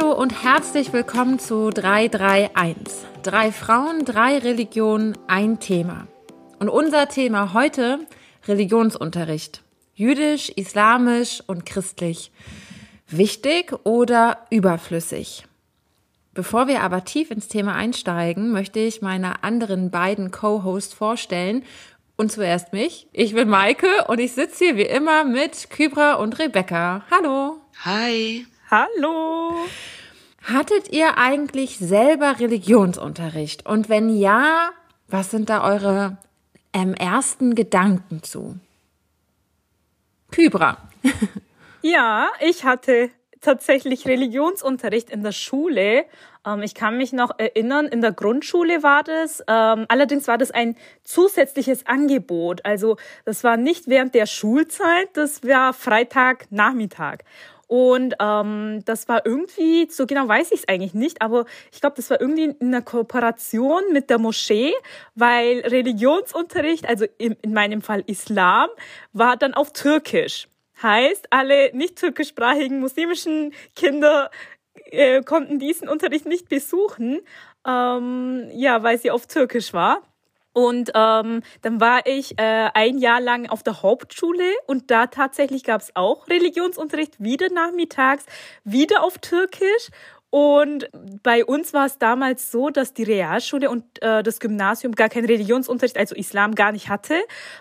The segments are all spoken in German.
Hallo und herzlich willkommen zu 331. Drei Frauen, drei Religionen, ein Thema. Und unser Thema heute Religionsunterricht. Jüdisch, islamisch und christlich. Wichtig oder überflüssig? Bevor wir aber tief ins Thema einsteigen, möchte ich meine anderen beiden Co-Hosts vorstellen. Und zuerst mich. Ich bin Maike und ich sitze hier wie immer mit Kybra und Rebecca. Hallo. Hi. Hallo. Hattet ihr eigentlich selber Religionsunterricht? Und wenn ja, was sind da eure ähm, ersten Gedanken zu? Kybra. ja, ich hatte tatsächlich Religionsunterricht in der Schule. Ähm, ich kann mich noch erinnern, in der Grundschule war das. Ähm, allerdings war das ein zusätzliches Angebot. Also das war nicht während der Schulzeit, das war Freitagnachmittag. Und ähm, das war irgendwie, so genau weiß ich es eigentlich nicht, aber ich glaube, das war irgendwie in einer Kooperation mit der Moschee, weil Religionsunterricht, also in, in meinem Fall Islam, war dann auf Türkisch. Heißt, alle nicht türkischsprachigen muslimischen Kinder äh, konnten diesen Unterricht nicht besuchen, ähm, ja, weil sie auf Türkisch war. Und ähm, dann war ich äh, ein Jahr lang auf der Hauptschule und da tatsächlich gab es auch Religionsunterricht, wieder nachmittags, wieder auf Türkisch. Und bei uns war es damals so, dass die Realschule und äh, das Gymnasium gar keinen Religionsunterricht, also Islam gar nicht hatte.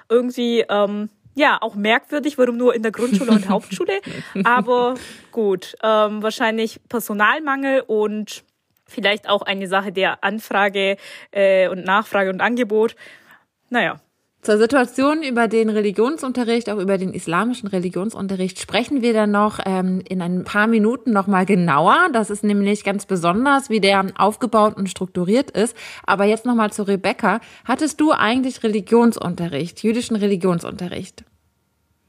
Irgendwie, ähm, ja, auch merkwürdig, warum nur in der Grundschule und Hauptschule. Aber gut, ähm, wahrscheinlich Personalmangel und vielleicht auch eine Sache der Anfrage äh, und Nachfrage und Angebot. Naja. Zur Situation über den Religionsunterricht, auch über den islamischen Religionsunterricht, sprechen wir dann noch ähm, in ein paar Minuten nochmal genauer. Das ist nämlich ganz besonders, wie der aufgebaut und strukturiert ist. Aber jetzt nochmal zu Rebecca. Hattest du eigentlich Religionsunterricht, jüdischen Religionsunterricht?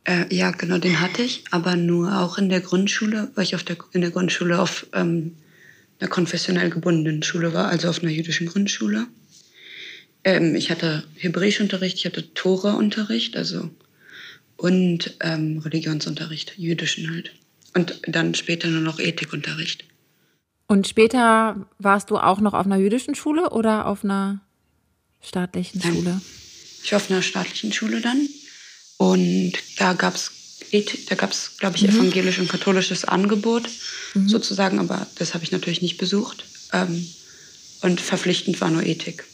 Äh, ja, genau, den hatte ich, aber nur auch in der Grundschule, weil ich auf der, in der Grundschule auf ähm, einer konfessionell gebundenen Schule war, also auf einer jüdischen Grundschule. Ähm, ich hatte Hebräischunterricht, ich hatte Tora-Unterricht, also und ähm, Religionsunterricht, jüdischen halt. Und dann später nur noch Ethikunterricht. Und später warst du auch noch auf einer jüdischen Schule oder auf einer staatlichen Nein. Schule? Ich war auf einer staatlichen Schule dann. Und da gab es da gab es, glaube ich, mhm. evangelisch und katholisches Angebot mhm. sozusagen, aber das habe ich natürlich nicht besucht. Ähm, und verpflichtend war nur Ethik.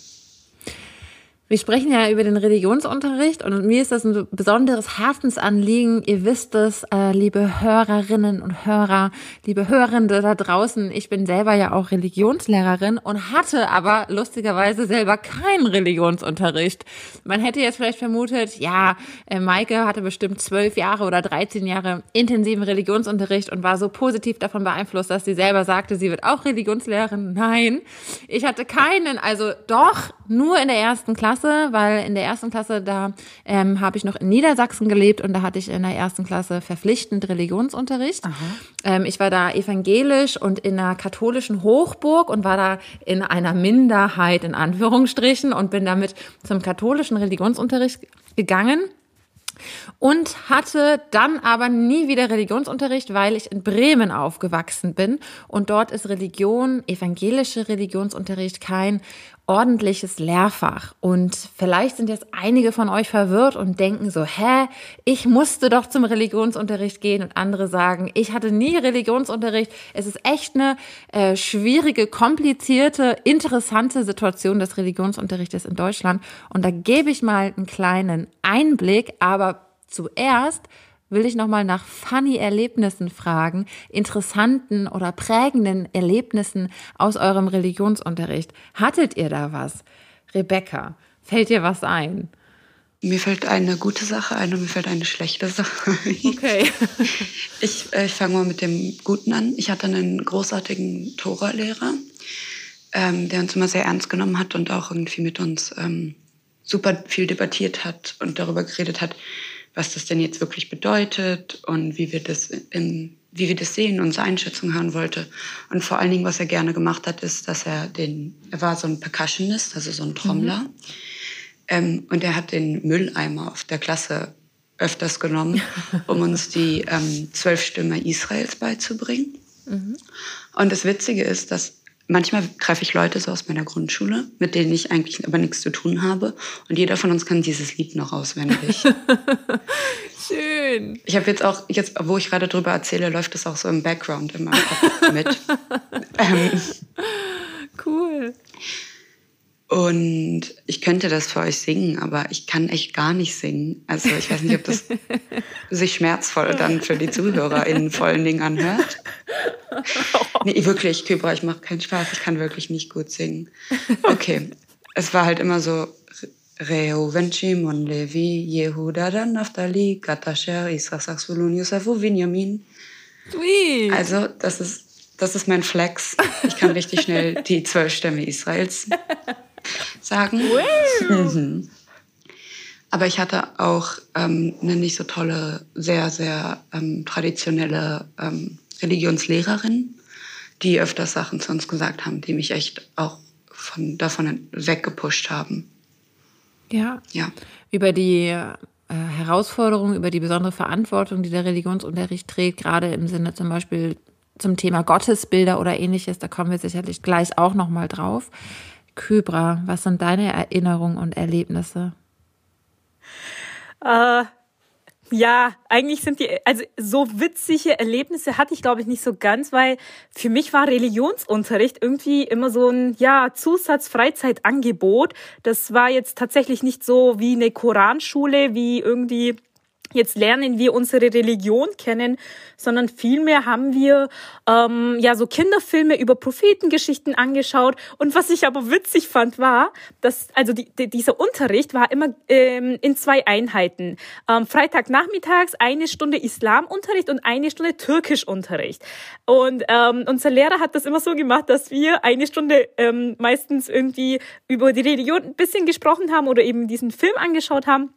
Wir sprechen ja über den Religionsunterricht und mir ist das ein besonderes Herzensanliegen. Ihr wisst es, äh, liebe Hörerinnen und Hörer, liebe Hörende da draußen. Ich bin selber ja auch Religionslehrerin und hatte aber lustigerweise selber keinen Religionsunterricht. Man hätte jetzt vielleicht vermutet, ja, äh, Maike hatte bestimmt zwölf Jahre oder 13 Jahre intensiven Religionsunterricht und war so positiv davon beeinflusst, dass sie selber sagte, sie wird auch Religionslehrerin. Nein, ich hatte keinen, also doch nur in der ersten Klasse Klasse, weil in der ersten Klasse, da ähm, habe ich noch in Niedersachsen gelebt und da hatte ich in der ersten Klasse verpflichtend Religionsunterricht. Ähm, ich war da evangelisch und in einer katholischen Hochburg und war da in einer Minderheit in Anführungsstrichen und bin damit zum katholischen Religionsunterricht gegangen und hatte dann aber nie wieder Religionsunterricht, weil ich in Bremen aufgewachsen bin und dort ist Religion, evangelische Religionsunterricht kein ordentliches Lehrfach. Und vielleicht sind jetzt einige von euch verwirrt und denken so, hä, ich musste doch zum Religionsunterricht gehen und andere sagen, ich hatte nie Religionsunterricht. Es ist echt eine äh, schwierige, komplizierte, interessante Situation des Religionsunterrichtes in Deutschland. Und da gebe ich mal einen kleinen Einblick, aber zuerst will ich nochmal nach funny Erlebnissen fragen, interessanten oder prägenden Erlebnissen aus eurem Religionsunterricht. Hattet ihr da was? Rebecca, fällt dir was ein? Mir fällt eine gute Sache ein und mir fällt eine schlechte Sache. Okay. ich, äh, ich fange mal mit dem Guten an. Ich hatte einen großartigen Tora-Lehrer, ähm, der uns immer sehr ernst genommen hat und auch irgendwie mit uns ähm, super viel debattiert hat und darüber geredet hat, was das denn jetzt wirklich bedeutet und wie wir das in, wie wir das sehen, unsere Einschätzung hören wollte. Und vor allen Dingen, was er gerne gemacht hat, ist, dass er den, er war so ein Percussionist, also so ein Trommler. Mhm. Ähm, und er hat den Mülleimer auf der Klasse öfters genommen, um uns die ähm, zwölf Stimme Israels beizubringen. Mhm. Und das Witzige ist, dass manchmal treffe ich Leute so aus meiner Grundschule, mit denen ich eigentlich aber nichts zu tun habe. Und jeder von uns kann dieses Lied noch auswendig. Schön. Ich habe jetzt auch, jetzt, wo ich gerade drüber erzähle, läuft das auch so im Background Kopf mit. ähm, cool. Und ich könnte das für euch singen, aber ich kann echt gar nicht singen. Also ich weiß nicht, ob das sich schmerzvoll dann für die ZuhörerInnen vor allen Dingen anhört. Nee, wirklich, Kybra, ich mache keinen Spaß. Ich kann wirklich nicht gut singen. Okay, es war halt immer so Reuven, Shimon, Levi, Yehuda, dann Naphtali, Gatasher, Israel, Zvulun, Yosef, Vinyamin. Sweet. Also das ist, das ist mein Flex. Ich kann richtig schnell die zwölf Stämme Israels sagen. Aber ich hatte auch ähm, eine nicht so tolle, sehr, sehr ähm, traditionelle ähm, Religionslehrerin, die öfters Sachen zu uns gesagt haben, die mich echt auch von, davon weggepusht haben. Ja. Ja. Über die äh, Herausforderung, über die besondere Verantwortung, die der Religionsunterricht trägt, gerade im Sinne zum Beispiel zum Thema Gottesbilder oder ähnliches, da kommen wir sicherlich gleich auch nochmal drauf. Kybra, was sind deine Erinnerungen und Erlebnisse? Äh, ja, eigentlich sind die, also so witzige Erlebnisse hatte ich glaube ich nicht so ganz, weil für mich war Religionsunterricht irgendwie immer so ein, ja, Zusatz-Freizeitangebot. Das war jetzt tatsächlich nicht so wie eine Koranschule, wie irgendwie Jetzt lernen wir unsere Religion kennen, sondern vielmehr haben wir ähm, ja so Kinderfilme über Prophetengeschichten angeschaut. Und was ich aber witzig fand, war, dass also die, die, dieser Unterricht war immer ähm, in zwei Einheiten. Ähm, Freitagnachmittags eine Stunde Islamunterricht und eine Stunde Türkischunterricht. Und ähm, unser Lehrer hat das immer so gemacht, dass wir eine Stunde ähm, meistens irgendwie über die Religion ein bisschen gesprochen haben oder eben diesen Film angeschaut haben.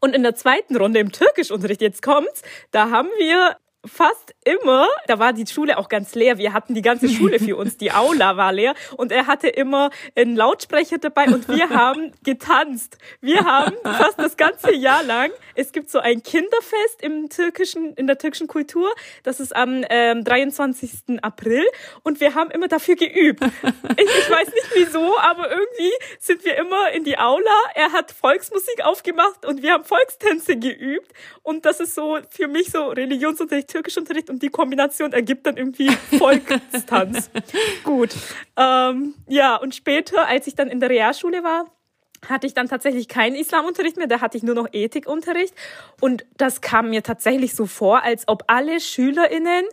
Und in der zweiten Runde im Türkischunterricht, jetzt kommt's, da haben wir fast immer, da war die Schule auch ganz leer. Wir hatten die ganze Schule für uns, die Aula war leer und er hatte immer einen Lautsprecher dabei und wir haben getanzt. Wir haben fast das ganze Jahr lang, es gibt so ein Kinderfest im türkischen, in der türkischen Kultur, das ist am ähm, 23. April und wir haben immer dafür geübt. Ich, ich weiß nicht wieso, aber irgendwie sind wir immer in die Aula. Er hat Volksmusik aufgemacht und wir haben Volkstänze geübt und das ist so für mich so Religionsunterricht Türkischunterricht und die Kombination ergibt dann irgendwie Volkstanz. Gut. Ähm, ja, und später, als ich dann in der Realschule war, hatte ich dann tatsächlich keinen Islamunterricht mehr, da hatte ich nur noch Ethikunterricht. Und das kam mir tatsächlich so vor, als ob alle SchülerInnen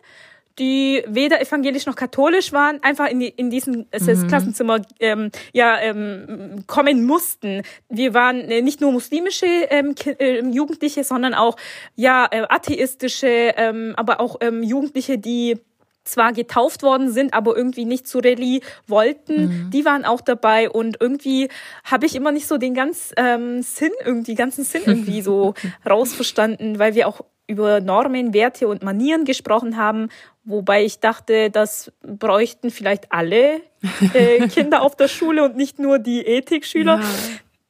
die weder evangelisch noch katholisch waren, einfach in, die, in diesen mhm. Klassenzimmer ähm, ja, ähm, kommen mussten. Wir waren äh, nicht nur muslimische ähm, äh, Jugendliche, sondern auch ja äh, atheistische, ähm, aber auch ähm, Jugendliche, die zwar getauft worden sind, aber irgendwie nicht zu Rallye wollten, mhm. die waren auch dabei und irgendwie habe ich immer nicht so den ganz ähm, Sinn irgendwie, ganzen Sinn irgendwie so rausverstanden, weil wir auch über Normen, Werte und Manieren gesprochen haben Wobei ich dachte, das bräuchten vielleicht alle äh, Kinder auf der Schule und nicht nur die Ethikschüler.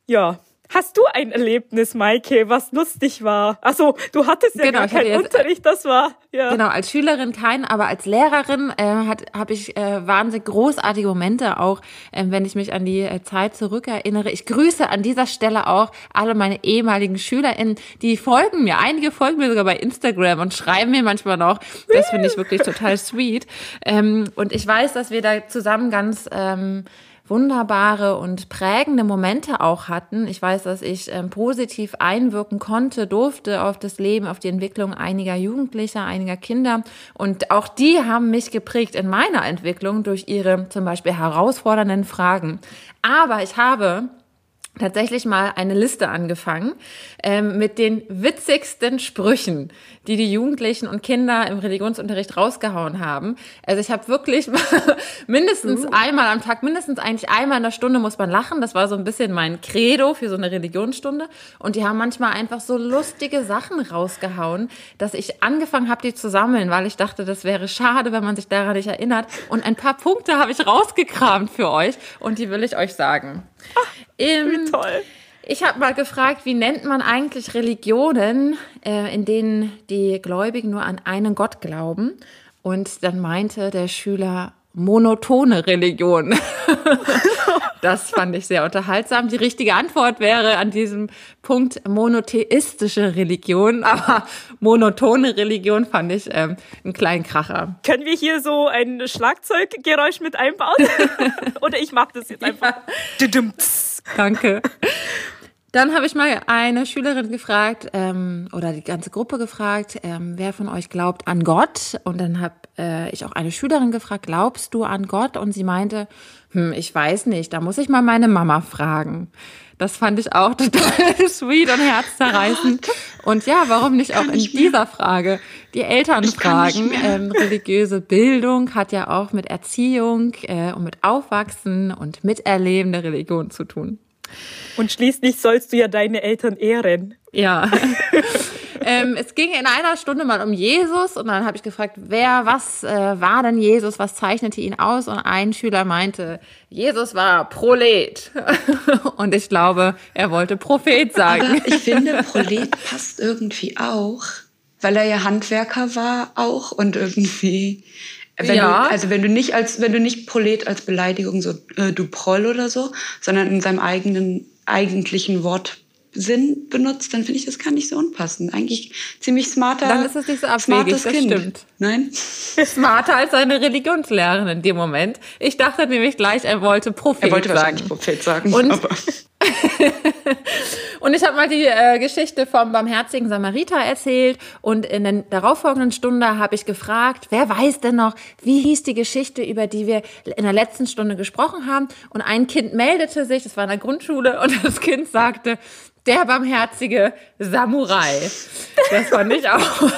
Ja. ja. Hast du ein Erlebnis, Maike, was lustig war? Also du hattest ja genau, gar keinen Unterricht, das war ja. Genau, als Schülerin kein, aber als Lehrerin äh, habe ich äh, wahnsinnig großartige Momente auch, äh, wenn ich mich an die äh, Zeit zurückerinnere. Ich grüße an dieser Stelle auch alle meine ehemaligen SchülerInnen, die folgen mir. Einige folgen mir sogar bei Instagram und schreiben mir manchmal noch. Das finde ich wirklich total sweet. Ähm, und ich weiß, dass wir da zusammen ganz ähm, wunderbare und prägende Momente auch hatten. Ich weiß, dass ich ähm, positiv einwirken konnte, durfte auf das Leben, auf die Entwicklung einiger Jugendlicher, einiger Kinder. Und auch die haben mich geprägt in meiner Entwicklung durch ihre zum Beispiel herausfordernden Fragen. Aber ich habe tatsächlich mal eine Liste angefangen ähm, mit den witzigsten Sprüchen, die die Jugendlichen und Kinder im Religionsunterricht rausgehauen haben. Also ich habe wirklich mindestens uh. einmal am Tag, mindestens eigentlich einmal in der Stunde muss man lachen. Das war so ein bisschen mein Credo für so eine Religionsstunde. Und die haben manchmal einfach so lustige Sachen rausgehauen, dass ich angefangen habe, die zu sammeln, weil ich dachte, das wäre schade, wenn man sich daran nicht erinnert. Und ein paar Punkte habe ich rausgekramt für euch und die will ich euch sagen. Ach, wie toll. Ich habe mal gefragt, wie nennt man eigentlich Religionen, äh, in denen die Gläubigen nur an einen Gott glauben? Und dann meinte der Schüler, monotone Religion. das fand ich sehr unterhaltsam. Die richtige Antwort wäre an diesem Punkt monotheistische Religion, aber monotone Religion fand ich ähm, einen kleinen Kracher. Können wir hier so ein Schlagzeuggeräusch mit einbauen? Oder ich mache das jetzt einfach. Ja. Danke. Dann habe ich mal eine Schülerin gefragt ähm, oder die ganze Gruppe gefragt, ähm, wer von euch glaubt an Gott? Und dann habe äh, ich auch eine Schülerin gefragt, glaubst du an Gott? Und sie meinte, hm, ich weiß nicht, da muss ich mal meine Mama fragen. Das fand ich auch total sweet und herzzerreißend. Und ja, warum nicht auch in dieser Frage die Eltern fragen? Ähm, religiöse Bildung hat ja auch mit Erziehung äh, und mit Aufwachsen und Miterleben der Religion zu tun. Und schließlich sollst du ja deine Eltern ehren. Ja. ähm, es ging in einer Stunde mal um Jesus und dann habe ich gefragt, wer, was äh, war denn Jesus, was zeichnete ihn aus? Und ein Schüler meinte, Jesus war Prolet. und ich glaube, er wollte Prophet sagen. Aber ich finde, Prolet passt irgendwie auch, weil er ja Handwerker war auch und irgendwie wenn ja. Du, also wenn du nicht als, wenn du nicht Prolet als Beleidigung so äh, du Proll oder so, sondern in seinem eigenen eigentlichen Wortsinn benutzt, dann finde ich das gar nicht so unpassend. Eigentlich ziemlich smarter. Dann ist es nicht so abwegig, das kind. stimmt. Nein? Smarter als seine Religionslehrerin in dem Moment. Ich dachte nämlich gleich, er wollte Prophet sagen. Er wollte wahrscheinlich Prophet sagen. Und und ich habe mal die äh, Geschichte vom barmherzigen Samariter erzählt und in der darauffolgenden Stunde habe ich gefragt, wer weiß denn noch, wie hieß die Geschichte, über die wir in der letzten Stunde gesprochen haben? Und ein Kind meldete sich, das war in der Grundschule, und das Kind sagte, der barmherzige Samurai. Das fand ich auch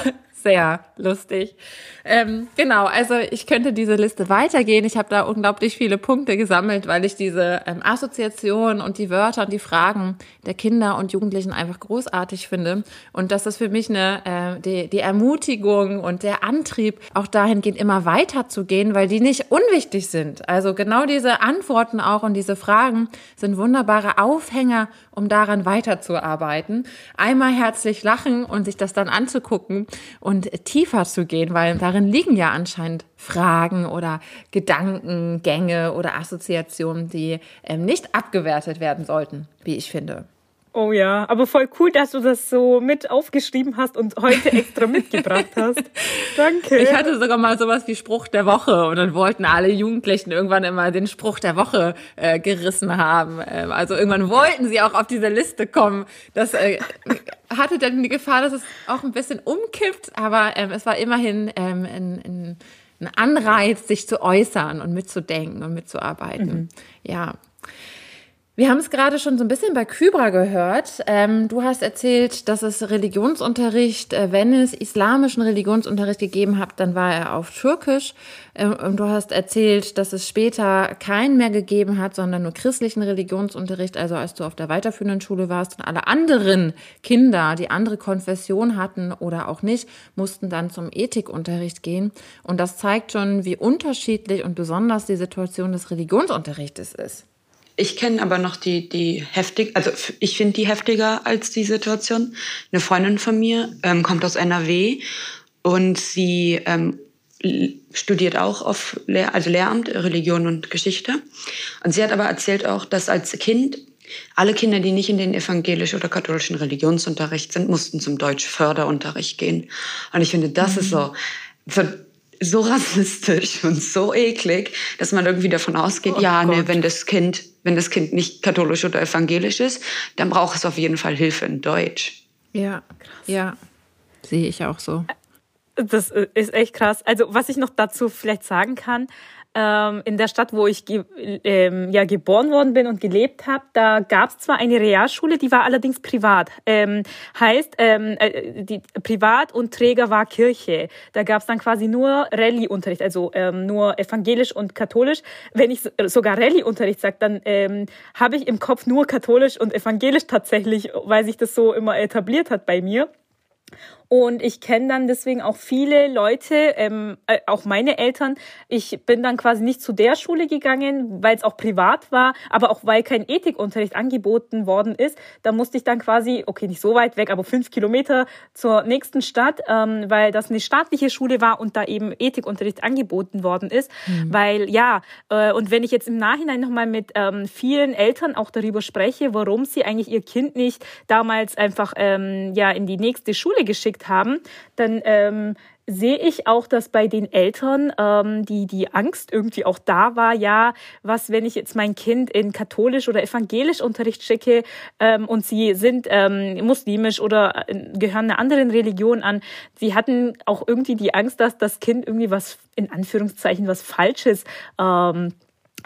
sehr lustig. Ähm, genau, also ich könnte diese Liste weitergehen. Ich habe da unglaublich viele Punkte gesammelt, weil ich diese ähm, Assoziation und die Wörter und die Fragen der Kinder und Jugendlichen einfach großartig finde. Und das ist für mich eine, äh, die, die Ermutigung und der Antrieb, auch dahingehend immer weiter zu gehen, weil die nicht unwichtig sind. Also genau diese Antworten auch und diese Fragen sind wunderbare Aufhänger, um daran weiterzuarbeiten. Einmal herzlich lachen und sich das dann anzugucken und tiefer zu gehen, weil darin darin liegen ja anscheinend Fragen oder Gedankengänge oder Assoziationen, die ähm, nicht abgewertet werden sollten, wie ich finde. Oh ja, aber voll cool, dass du das so mit aufgeschrieben hast und heute extra mitgebracht hast. Danke. Ich hatte sogar mal sowas wie Spruch der Woche und dann wollten alle Jugendlichen irgendwann immer den Spruch der Woche äh, gerissen haben. Ähm, also irgendwann wollten sie auch auf diese Liste kommen. Das äh, hatte dann die Gefahr, dass es auch ein bisschen umkippt, aber ähm, es war immerhin ähm, ein, ein, ein Anreiz, sich zu äußern und mitzudenken und mitzuarbeiten. Mhm. Ja. Wir haben es gerade schon so ein bisschen bei Kybra gehört. Ähm, du hast erzählt, dass es Religionsunterricht, äh, wenn es islamischen Religionsunterricht gegeben hat, dann war er auf Türkisch. Ähm, und du hast erzählt, dass es später keinen mehr gegeben hat, sondern nur christlichen Religionsunterricht. Also als du auf der weiterführenden Schule warst und alle anderen Kinder, die andere Konfession hatten oder auch nicht, mussten dann zum Ethikunterricht gehen. Und das zeigt schon, wie unterschiedlich und besonders die Situation des Religionsunterrichtes ist. Ich kenne aber noch die, die heftig, also ich finde die heftiger als die Situation. Eine Freundin von mir ähm, kommt aus NRW und sie ähm, studiert auch auf Lehr also Lehramt, Religion und Geschichte. Und sie hat aber erzählt auch, dass als Kind alle Kinder, die nicht in den evangelischen oder katholischen Religionsunterricht sind, mussten zum Deutsch-Förderunterricht gehen. Und ich finde, das mhm. ist so, so so rassistisch und so eklig, dass man irgendwie davon ausgeht, oh ja, nee, wenn das Kind, wenn das Kind nicht katholisch oder evangelisch ist, dann braucht es auf jeden Fall Hilfe in Deutsch. Ja, krass. Ja, sehe ich auch so. Das ist echt krass. Also, was ich noch dazu vielleicht sagen kann, ähm, in der Stadt, wo ich ge ähm, ja geboren worden bin und gelebt habe, da gab es zwar eine Realschule, die war allerdings privat. Ähm, heißt, ähm, äh, die privat und Träger war Kirche. Da gab es dann quasi nur Rallye-Unterricht, also ähm, nur evangelisch und katholisch. Wenn ich sogar Rallye-Unterricht sage, dann ähm, habe ich im Kopf nur katholisch und evangelisch tatsächlich, weil sich das so immer etabliert hat bei mir. Und ich kenne dann deswegen auch viele Leute, ähm, äh, auch meine Eltern. Ich bin dann quasi nicht zu der Schule gegangen, weil es auch privat war, aber auch weil kein Ethikunterricht angeboten worden ist. Da musste ich dann quasi, okay, nicht so weit weg, aber fünf Kilometer zur nächsten Stadt, ähm, weil das eine staatliche Schule war und da eben Ethikunterricht angeboten worden ist. Mhm. Weil ja, äh, und wenn ich jetzt im Nachhinein nochmal mit ähm, vielen Eltern auch darüber spreche, warum sie eigentlich ihr Kind nicht damals einfach ähm, ja in die nächste Schule geschickt gekriegt haben, dann ähm, sehe ich auch, dass bei den Eltern ähm, die, die Angst irgendwie auch da war, ja, was, wenn ich jetzt mein Kind in katholisch oder evangelisch Unterricht schicke ähm, und sie sind ähm, muslimisch oder äh, gehören einer anderen Religion an. Sie hatten auch irgendwie die Angst, dass das Kind irgendwie was, in Anführungszeichen, was Falsches ähm,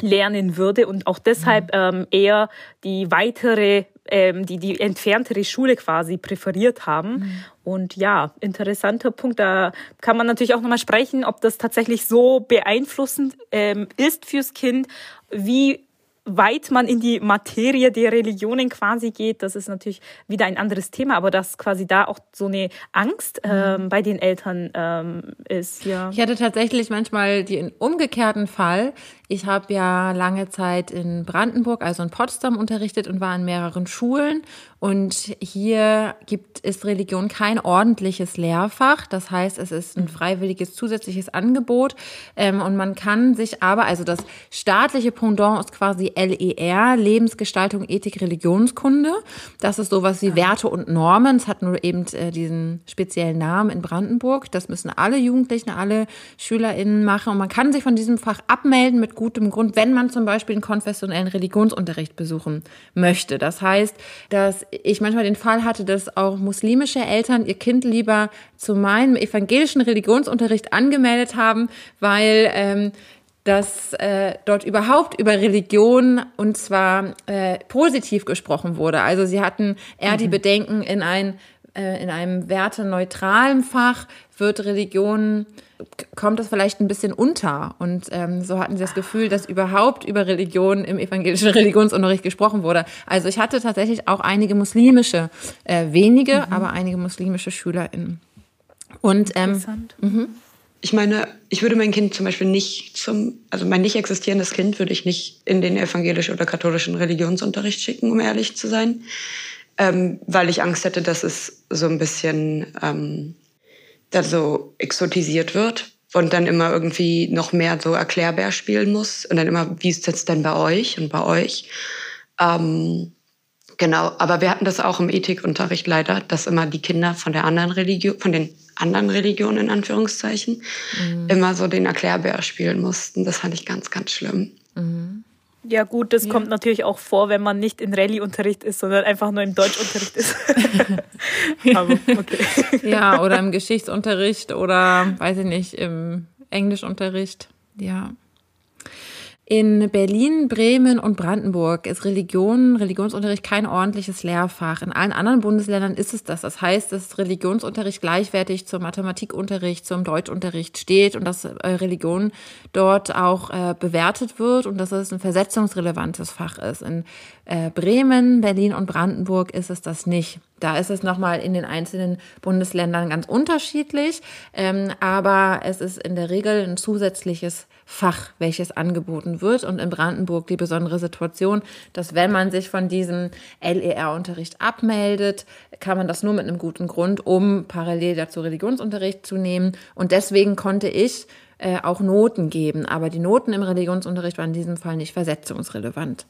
lernen würde und auch deshalb mhm. ähm, eher die weitere ähm, die die entferntere Schule quasi präferiert haben. Mhm. Und ja, interessanter Punkt. Da kann man natürlich auch nochmal sprechen, ob das tatsächlich so beeinflussend ähm, ist fürs Kind, wie weit man in die Materie der Religionen quasi geht, das ist natürlich wieder ein anderes Thema, aber dass quasi da auch so eine Angst mhm. ähm, bei den Eltern ähm, ist, ja. Ich hatte tatsächlich manchmal den umgekehrten Fall. Ich habe ja lange Zeit in Brandenburg, also in Potsdam unterrichtet und war in mehreren Schulen und hier gibt es Religion kein ordentliches Lehrfach. Das heißt, es ist ein freiwilliges zusätzliches Angebot. Ähm, und man kann sich aber, also das staatliche Pendant ist quasi LER, Lebensgestaltung, Ethik, Religionskunde. Das ist sowas wie Werte und Normen. Es hat nur eben äh, diesen speziellen Namen in Brandenburg. Das müssen alle Jugendlichen, alle SchülerInnen machen. Und man kann sich von diesem Fach abmelden mit gutem Grund, wenn man zum Beispiel einen konfessionellen Religionsunterricht besuchen möchte. Das heißt, dass ich manchmal den Fall hatte, dass auch muslimische Eltern ihr Kind lieber zu meinem evangelischen Religionsunterricht angemeldet haben, weil ähm, dass äh, dort überhaupt über Religion und zwar äh, positiv gesprochen wurde. Also sie hatten eher mhm. die Bedenken in ein äh, in einem werteneutralen Fach wird Religion, kommt das vielleicht ein bisschen unter. Und ähm, so hatten sie das Gefühl, dass überhaupt über Religion im evangelischen Religionsunterricht gesprochen wurde. Also ich hatte tatsächlich auch einige muslimische, äh, wenige, mhm. aber einige muslimische SchülerInnen. Und ähm, Interessant. Mhm. Ich meine, ich würde mein Kind zum Beispiel nicht zum, also mein nicht existierendes Kind würde ich nicht in den evangelischen oder katholischen Religionsunterricht schicken, um ehrlich zu sein ähm, weil ich Angst hätte, dass es so ein bisschen ähm, da so exotisiert wird und dann immer irgendwie noch mehr so erklärbar spielen muss und dann immer, wie ist es denn bei euch und bei euch? Ähm, genau, aber wir hatten das auch im Ethikunterricht leider, dass immer die Kinder von der anderen Religion, von den anderen Religionen in Anführungszeichen, mhm. immer so den Erklärbär spielen mussten. Das fand ich ganz, ganz schlimm. Mhm. Ja gut, das ja. kommt natürlich auch vor, wenn man nicht in Rallye-Unterricht ist, sondern einfach nur im Deutschunterricht ist. Aber okay. Ja, oder im Geschichtsunterricht oder, weiß ich nicht, im Englischunterricht. Ja. In Berlin, Bremen und Brandenburg ist Religion, Religionsunterricht kein ordentliches Lehrfach. In allen anderen Bundesländern ist es das. Das heißt, dass Religionsunterricht gleichwertig zum Mathematikunterricht, zum Deutschunterricht steht und dass äh, Religion dort auch äh, bewertet wird und dass es ein versetzungsrelevantes Fach ist. In äh, Bremen, Berlin und Brandenburg ist es das nicht. Da ist es nochmal in den einzelnen Bundesländern ganz unterschiedlich, ähm, aber es ist in der Regel ein zusätzliches Fach, welches angeboten wird. Und in Brandenburg die besondere Situation, dass wenn man sich von diesem LER-Unterricht abmeldet, kann man das nur mit einem guten Grund, um parallel dazu Religionsunterricht zu nehmen. Und deswegen konnte ich äh, auch Noten geben. Aber die Noten im Religionsunterricht waren in diesem Fall nicht versetzungsrelevant.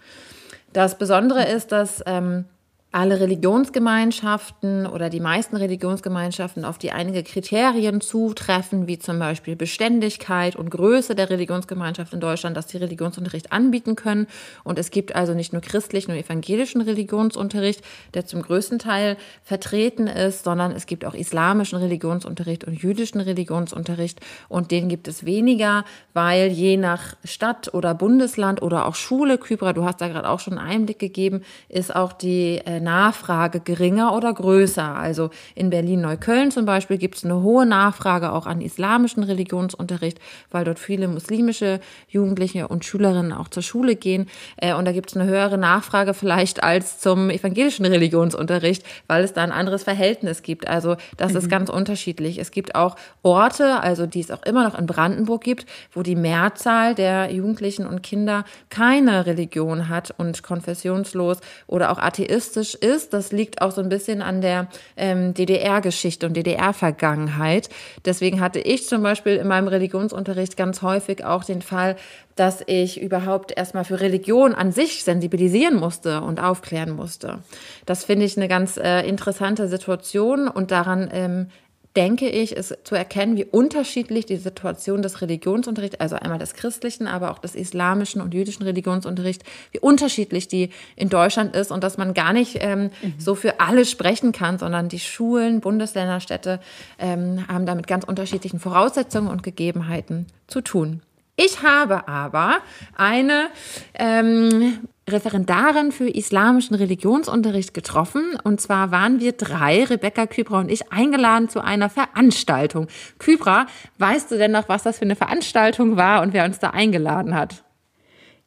Das Besondere ist, dass ähm, alle Religionsgemeinschaften oder die meisten Religionsgemeinschaften auf die einige Kriterien zutreffen, wie zum Beispiel Beständigkeit und Größe der Religionsgemeinschaft in Deutschland, dass die Religionsunterricht anbieten können. Und es gibt also nicht nur christlichen und evangelischen Religionsunterricht, der zum größten Teil vertreten ist, sondern es gibt auch islamischen Religionsunterricht und jüdischen Religionsunterricht. Und den gibt es weniger, weil je nach Stadt oder Bundesland oder auch Schule, Kybra, du hast da gerade auch schon einen Einblick gegeben, ist auch die äh, Nachfrage geringer oder größer. Also in Berlin-Neukölln zum Beispiel gibt es eine hohe Nachfrage auch an islamischen Religionsunterricht, weil dort viele muslimische Jugendliche und Schülerinnen auch zur Schule gehen. Äh, und da gibt es eine höhere Nachfrage vielleicht als zum evangelischen Religionsunterricht, weil es da ein anderes Verhältnis gibt. Also das mhm. ist ganz unterschiedlich. Es gibt auch Orte, also die es auch immer noch in Brandenburg gibt, wo die Mehrzahl der Jugendlichen und Kinder keine Religion hat und konfessionslos oder auch atheistisch ist. Das liegt auch so ein bisschen an der ähm, DDR-Geschichte und DDR-Vergangenheit. Deswegen hatte ich zum Beispiel in meinem Religionsunterricht ganz häufig auch den Fall, dass ich überhaupt erstmal für Religion an sich sensibilisieren musste und aufklären musste. Das finde ich eine ganz äh, interessante Situation und daran ähm, denke ich, ist zu erkennen, wie unterschiedlich die Situation des Religionsunterrichts, also einmal des christlichen, aber auch des islamischen und jüdischen Religionsunterrichts, wie unterschiedlich die in Deutschland ist und dass man gar nicht ähm, mhm. so für alle sprechen kann, sondern die Schulen, Bundesländer, Städte ähm, haben damit ganz unterschiedlichen Voraussetzungen und Gegebenheiten zu tun. Ich habe aber eine ähm, Referendarin für islamischen Religionsunterricht getroffen. Und zwar waren wir drei, Rebecca, Kybra und ich, eingeladen zu einer Veranstaltung. Kybra, weißt du denn noch, was das für eine Veranstaltung war und wer uns da eingeladen hat?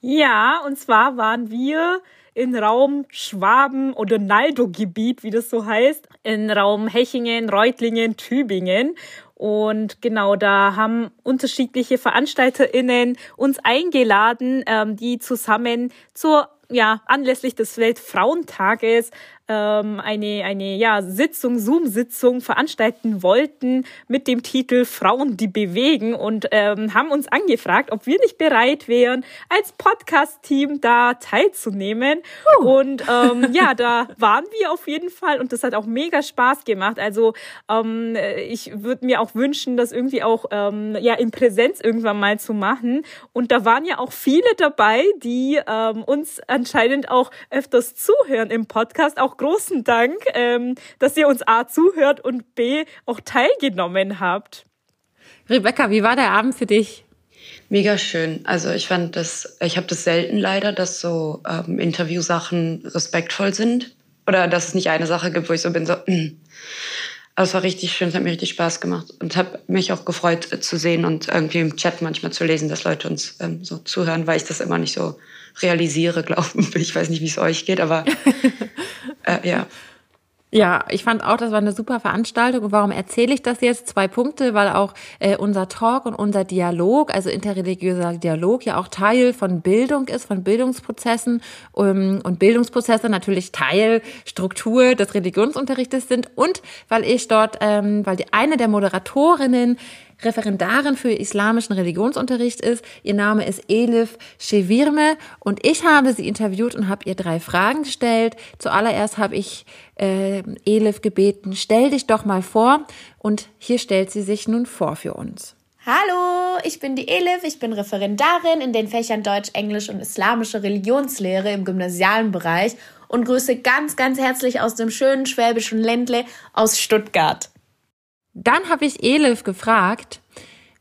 Ja, und zwar waren wir in Raum Schwaben oder Naldo-Gebiet, wie das so heißt, in Raum Hechingen, Reutlingen, Tübingen. Und genau, da haben unterschiedliche VeranstalterInnen uns eingeladen, ähm, die zusammen zur ja, anlässlich des Weltfrauentages ähm, eine, eine ja, Sitzung, Zoom-Sitzung veranstalten wollten mit dem Titel Frauen, die bewegen und ähm, haben uns angefragt, ob wir nicht bereit wären, als Podcast-Team da teilzunehmen. Uh. Und ähm, ja, da waren wir auf jeden Fall und das hat auch mega Spaß gemacht. Also ähm, ich würde mir auch wünschen, das irgendwie auch ähm, ja in Präsenz irgendwann mal zu machen. Und da waren ja auch viele dabei, die ähm, uns anscheinend auch öfters zuhören im Podcast, auch großen Dank, ähm, dass ihr uns A zuhört und B auch teilgenommen habt. Rebecca, wie war der Abend für dich? Mega schön. Also ich fand das, ich habe das selten leider, dass so ähm, Interviewsachen respektvoll sind. Oder dass es nicht eine Sache gibt, wo ich so bin, so, mm. Aber es war richtig schön, es hat mir richtig Spaß gemacht und habe mich auch gefreut äh, zu sehen und irgendwie im Chat manchmal zu lesen, dass Leute uns ähm, so zuhören, weil ich das immer nicht so realisiere, glaube ich. Ich weiß nicht, wie es euch geht, aber äh, ja. Ja, ich fand auch, das war eine super Veranstaltung. Und warum erzähle ich das jetzt? Zwei Punkte, weil auch äh, unser Talk und unser Dialog, also interreligiöser Dialog, ja auch Teil von Bildung ist, von Bildungsprozessen um, ähm, und Bildungsprozesse natürlich Teil, Struktur des Religionsunterrichtes sind und weil ich dort, ähm, weil die eine der Moderatorinnen Referendarin für islamischen Religionsunterricht ist. Ihr Name ist Elif Shevirme und ich habe sie interviewt und habe ihr drei Fragen gestellt. Zuallererst habe ich äh, Elif gebeten, stell dich doch mal vor und hier stellt sie sich nun vor für uns. Hallo, ich bin die Elif, ich bin Referendarin in den Fächern Deutsch, Englisch und Islamische Religionslehre im gymnasialen Bereich und grüße ganz, ganz herzlich aus dem schönen schwäbischen Ländle aus Stuttgart. Dann habe ich Elif gefragt,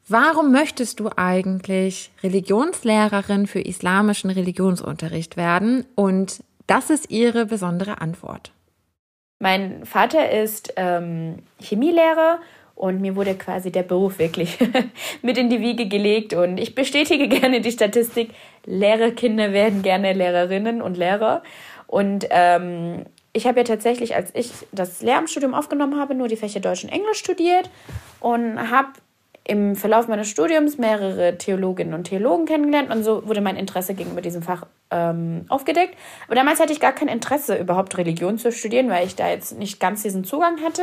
warum möchtest du eigentlich Religionslehrerin für islamischen Religionsunterricht werden? Und das ist ihre besondere Antwort. Mein Vater ist ähm, Chemielehrer und mir wurde quasi der Beruf wirklich mit in die Wiege gelegt. Und ich bestätige gerne die Statistik, Lehrerkinder werden gerne Lehrerinnen und Lehrer. Und ähm, ich habe ja tatsächlich, als ich das Lehramtsstudium aufgenommen habe, nur die Fächer Deutsch und Englisch studiert und habe im Verlauf meines Studiums mehrere Theologinnen und Theologen kennengelernt und so wurde mein Interesse gegenüber diesem Fach ähm, aufgedeckt. Aber damals hatte ich gar kein Interesse, überhaupt Religion zu studieren, weil ich da jetzt nicht ganz diesen Zugang hatte.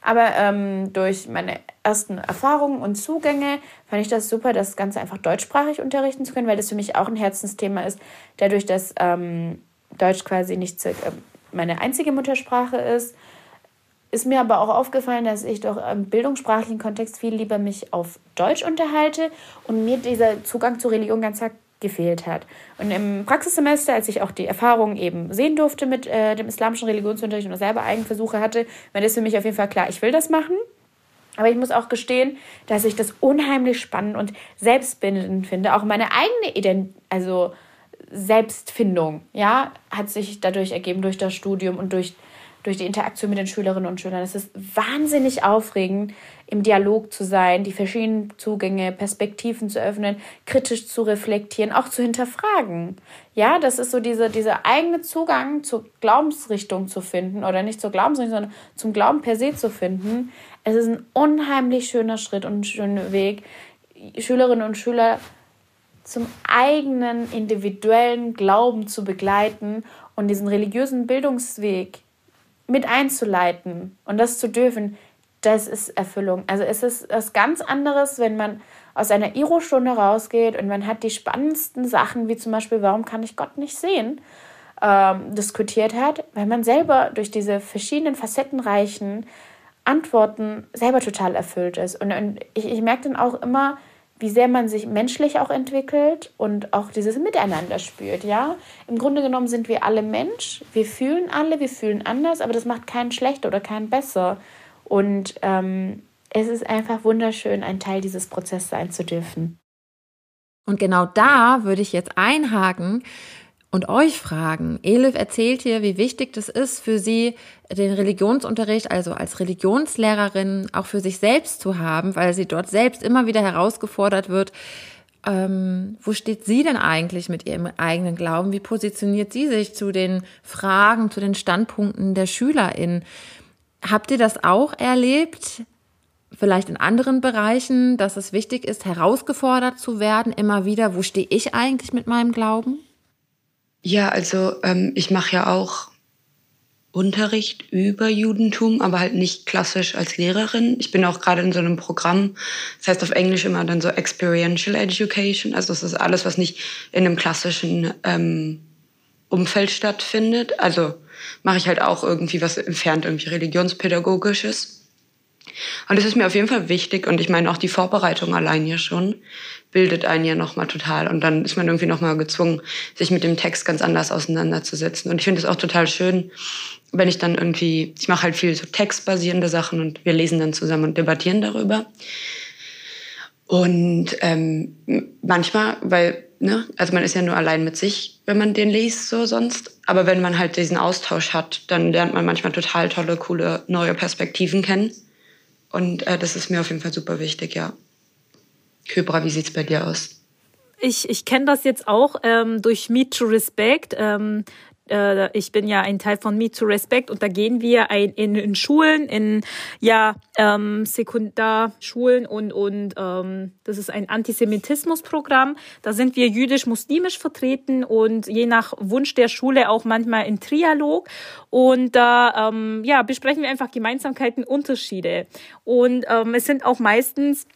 Aber ähm, durch meine ersten Erfahrungen und Zugänge fand ich das super, das Ganze einfach deutschsprachig unterrichten zu können, weil das für mich auch ein Herzensthema ist, dadurch, dass ähm, Deutsch quasi nicht zu, meine einzige Muttersprache ist. Ist mir aber auch aufgefallen, dass ich doch im bildungssprachlichen Kontext viel lieber mich auf Deutsch unterhalte und mir dieser Zugang zur Religion ganz gefehlt hat. Und im Praxissemester, als ich auch die Erfahrung eben sehen durfte mit äh, dem islamischen Religionsunterricht und selber Eigenversuche hatte, war das für mich auf jeden Fall klar, ich will das machen. Aber ich muss auch gestehen, dass ich das unheimlich spannend und selbstbindend finde, auch meine eigene Identität, also Selbstfindung, ja, hat sich dadurch ergeben durch das Studium und durch, durch die Interaktion mit den Schülerinnen und Schülern. Es ist wahnsinnig aufregend, im Dialog zu sein, die verschiedenen Zugänge, Perspektiven zu öffnen, kritisch zu reflektieren, auch zu hinterfragen. Ja, das ist so dieser, dieser eigene Zugang zur Glaubensrichtung zu finden oder nicht zur Glaubensrichtung, sondern zum Glauben per se zu finden. Es ist ein unheimlich schöner Schritt und ein schöner Weg, Schülerinnen und Schüler zum eigenen individuellen Glauben zu begleiten und diesen religiösen Bildungsweg mit einzuleiten und das zu dürfen, das ist Erfüllung. Also es ist was ganz anderes, wenn man aus einer Iro-Stunde rausgeht und man hat die spannendsten Sachen, wie zum Beispiel, warum kann ich Gott nicht sehen, ähm, diskutiert hat, weil man selber durch diese verschiedenen facettenreichen Antworten selber total erfüllt ist. Und, und ich, ich merke dann auch immer, wie sehr man sich menschlich auch entwickelt und auch dieses Miteinander spürt, ja. Im Grunde genommen sind wir alle Mensch, wir fühlen alle, wir fühlen anders, aber das macht keinen schlechter oder keinen besser. Und ähm, es ist einfach wunderschön, ein Teil dieses Prozesses sein zu dürfen. Und genau da würde ich jetzt einhaken und euch fragen. Elif erzählt hier, wie wichtig das ist für sie, den Religionsunterricht, also als Religionslehrerin, auch für sich selbst zu haben, weil sie dort selbst immer wieder herausgefordert wird. Ähm, wo steht sie denn eigentlich mit ihrem eigenen Glauben? Wie positioniert sie sich zu den Fragen, zu den Standpunkten der SchülerInnen? Habt ihr das auch erlebt? Vielleicht in anderen Bereichen, dass es wichtig ist, herausgefordert zu werden, immer wieder, wo stehe ich eigentlich mit meinem Glauben? Ja, also ähm, ich mache ja auch Unterricht über Judentum, aber halt nicht klassisch als Lehrerin. Ich bin auch gerade in so einem Programm, das heißt auf Englisch immer dann so Experiential Education. Also es ist alles, was nicht in einem klassischen ähm, Umfeld stattfindet. Also mache ich halt auch irgendwie was entfernt, irgendwie religionspädagogisches. Und es ist mir auf jeden Fall wichtig und ich meine auch die Vorbereitung allein ja schon bildet einen ja nochmal total und dann ist man irgendwie nochmal gezwungen, sich mit dem Text ganz anders auseinanderzusetzen. Und ich finde es auch total schön, wenn ich dann irgendwie, ich mache halt viel so textbasierende Sachen und wir lesen dann zusammen und debattieren darüber. Und ähm, manchmal, weil, ne, also man ist ja nur allein mit sich, wenn man den liest, so sonst. Aber wenn man halt diesen Austausch hat, dann lernt man manchmal total tolle, coole, neue Perspektiven kennen. Und äh, das ist mir auf jeden Fall super wichtig, ja. Kybra, wie sieht es bei dir aus? Ich, ich kenne das jetzt auch ähm, durch Meet to Respect. Ähm, äh, ich bin ja ein Teil von Meet to Respect und da gehen wir ein, in, in Schulen, in ja ähm, Sekundarschulen und und ähm, das ist ein Antisemitismusprogramm. Da sind wir jüdisch-muslimisch vertreten und je nach Wunsch der Schule auch manchmal in Trialog und da ähm, ja besprechen wir einfach Gemeinsamkeiten, Unterschiede und ähm, es sind auch meistens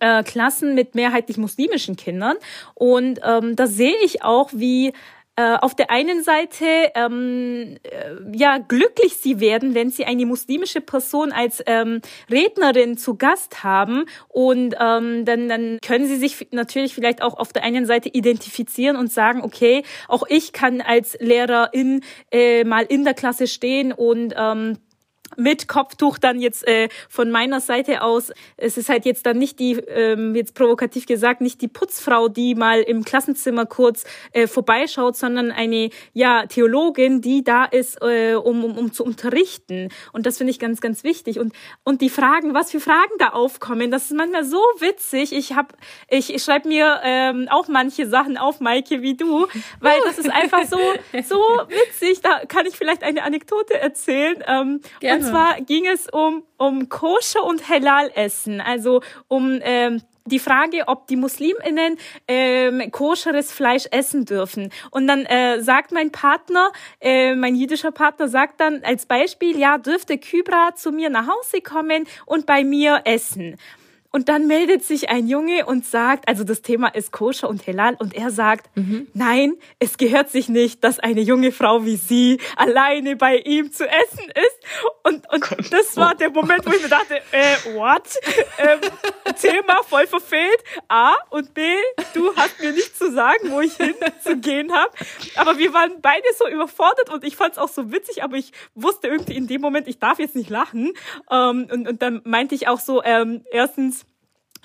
äh, Klassen mit mehrheitlich muslimischen Kindern. Und ähm, da sehe ich auch, wie äh, auf der einen Seite ähm, äh, ja glücklich sie werden, wenn sie eine muslimische Person als ähm, Rednerin zu Gast haben. Und ähm, dann dann können sie sich natürlich vielleicht auch auf der einen Seite identifizieren und sagen, okay, auch ich kann als Lehrerin äh, mal in der Klasse stehen und ähm, mit Kopftuch dann jetzt äh, von meiner Seite aus. Es ist halt jetzt dann nicht die, ähm, jetzt provokativ gesagt, nicht die Putzfrau, die mal im Klassenzimmer kurz äh, vorbeischaut, sondern eine ja Theologin, die da ist, äh, um, um, um zu unterrichten. Und das finde ich ganz, ganz wichtig. Und und die Fragen, was für Fragen da aufkommen, das ist manchmal so witzig. Ich hab, ich, ich schreibe mir ähm, auch manche Sachen auf, Maike, wie du, weil das ist einfach so so witzig. Da kann ich vielleicht eine Anekdote erzählen. Ähm, Gerne. Und zwar ging es um, um Koscher und Halal-Essen, also um ähm, die Frage, ob die Musliminnen ähm, koscheres Fleisch essen dürfen. Und dann äh, sagt mein Partner, äh, mein jüdischer Partner sagt dann als Beispiel, ja, dürfte Kybra zu mir nach Hause kommen und bei mir essen. Und dann meldet sich ein Junge und sagt, also das Thema ist koscher und halal und er sagt, mhm. nein, es gehört sich nicht, dass eine junge Frau wie sie alleine bei ihm zu essen ist. Und, und Gott. das war der Moment, wo ich mir dachte, äh, what? Ähm, Thema voll verfehlt. A und B, du hast mir nicht zu sagen, wo ich hinzugehen habe. Aber wir waren beide so überfordert und ich fand es auch so witzig, aber ich wusste irgendwie in dem Moment, ich darf jetzt nicht lachen. Ähm, und, und dann meinte ich auch so, ähm, erstens,